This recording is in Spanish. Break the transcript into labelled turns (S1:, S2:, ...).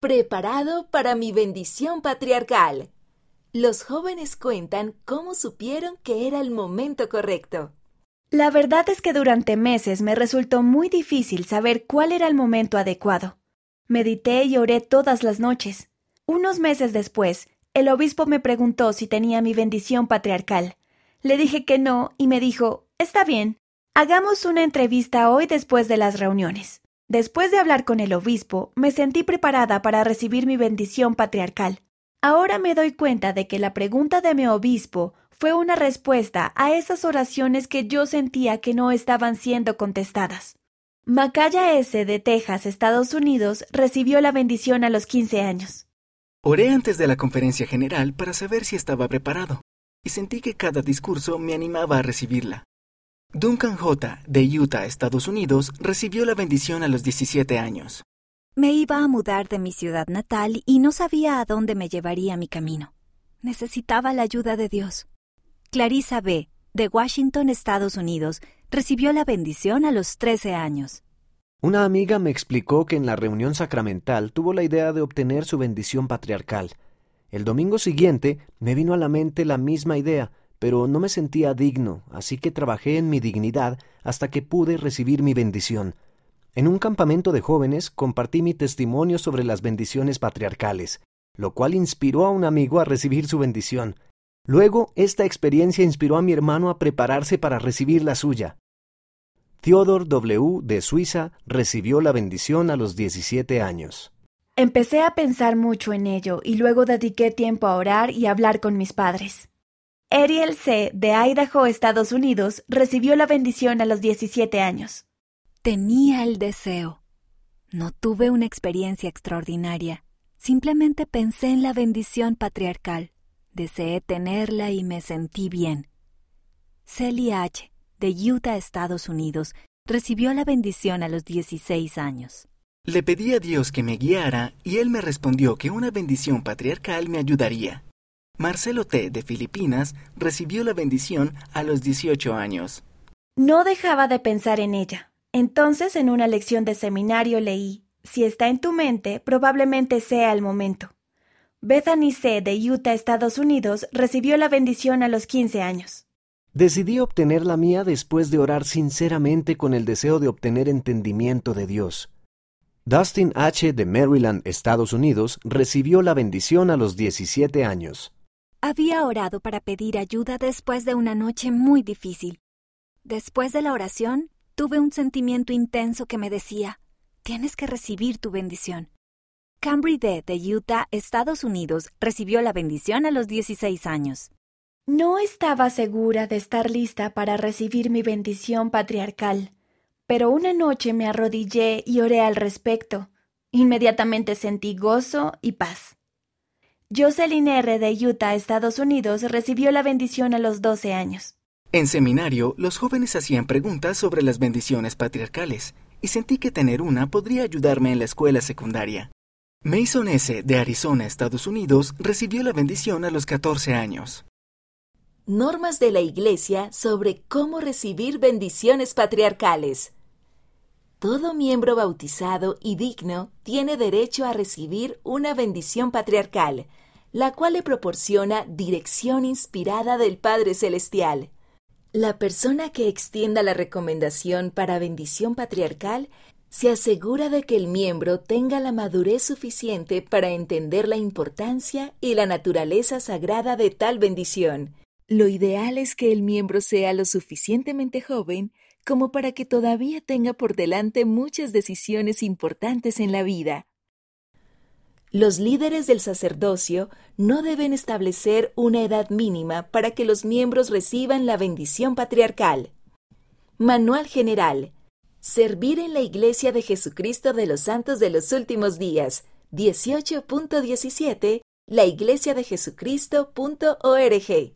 S1: Preparado para mi bendición patriarcal. Los jóvenes cuentan cómo supieron que era el momento correcto.
S2: La verdad es que durante meses me resultó muy difícil saber cuál era el momento adecuado. Medité y oré todas las noches. Unos meses después, el obispo me preguntó si tenía mi bendición patriarcal. Le dije que no y me dijo, Está bien, hagamos una entrevista hoy después de las reuniones. Después de hablar con el obispo, me sentí preparada para recibir mi bendición patriarcal. Ahora me doy cuenta de que la pregunta de mi obispo fue una respuesta a esas oraciones que yo sentía que no estaban siendo contestadas. Macaya S. de Texas, Estados Unidos, recibió la bendición a los 15 años.
S3: Oré antes de la conferencia general para saber si estaba preparado, y sentí que cada discurso me animaba a recibirla. Duncan J. de Utah, Estados Unidos, recibió la bendición a los 17 años.
S4: Me iba a mudar de mi ciudad natal y no sabía a dónde me llevaría mi camino. Necesitaba la ayuda de Dios. Clarissa B., de Washington, Estados Unidos, recibió la bendición a los 13 años.
S5: Una amiga me explicó que en la reunión sacramental tuvo la idea de obtener su bendición patriarcal. El domingo siguiente me vino a la mente la misma idea, pero no me sentía digno, así que trabajé en mi dignidad hasta que pude recibir mi bendición. En un campamento de jóvenes compartí mi testimonio sobre las bendiciones patriarcales, lo cual inspiró a un amigo a recibir su bendición. Luego, esta experiencia inspiró a mi hermano a prepararse para recibir la suya. Theodore W. de Suiza recibió la bendición a los 17 años.
S2: Empecé a pensar mucho en ello y luego dediqué tiempo a orar y hablar con mis padres. Ariel C. de Idaho, Estados Unidos, recibió la bendición a los 17 años.
S4: Tenía el deseo. No tuve una experiencia extraordinaria. Simplemente pensé en la bendición patriarcal. Deseé tenerla y me sentí bien. Celia H., de Utah, Estados Unidos, recibió la bendición a los 16 años.
S3: Le pedí a Dios que me guiara y Él me respondió que una bendición patriarcal me ayudaría. Marcelo T. de Filipinas recibió la bendición a los 18 años.
S2: No dejaba de pensar en ella. Entonces en una lección de seminario leí, si está en tu mente, probablemente sea el momento. Bethany C. de Utah, Estados Unidos, recibió la bendición a los 15 años.
S5: Decidí obtener la mía después de orar sinceramente con el deseo de obtener entendimiento de Dios. Dustin H. de Maryland, Estados Unidos, recibió la bendición a los 17 años.
S4: Había orado para pedir ayuda después de una noche muy difícil. Después de la oración, tuve un sentimiento intenso que me decía, tienes que recibir tu bendición. Cambry D. de Utah, Estados Unidos, recibió la bendición a los 16 años.
S2: No estaba segura de estar lista para recibir mi bendición patriarcal, pero una noche me arrodillé y oré al respecto. Inmediatamente sentí gozo y paz. Jocelyn R. de Utah, Estados Unidos, recibió la bendición a los 12 años.
S3: En seminario, los jóvenes hacían preguntas sobre las bendiciones patriarcales, y sentí que tener una podría ayudarme en la escuela secundaria. Mason S. de Arizona, Estados Unidos, recibió la bendición a los 14 años.
S1: Normas de la Iglesia sobre cómo recibir bendiciones patriarcales. Todo miembro bautizado y digno tiene derecho a recibir una bendición patriarcal, la cual le proporciona dirección inspirada del Padre Celestial. La persona que extienda la recomendación para bendición patriarcal se asegura de que el miembro tenga la madurez suficiente para entender la importancia y la naturaleza sagrada de tal bendición. Lo ideal es que el miembro sea lo suficientemente joven como para que todavía tenga por delante muchas decisiones importantes en la vida. Los líderes del sacerdocio no deben establecer una edad mínima para que los miembros reciban la bendición patriarcal. Manual General Servir en la Iglesia de Jesucristo de los Santos de los Últimos Días, 18.17, la Iglesia de Jesucristo.org.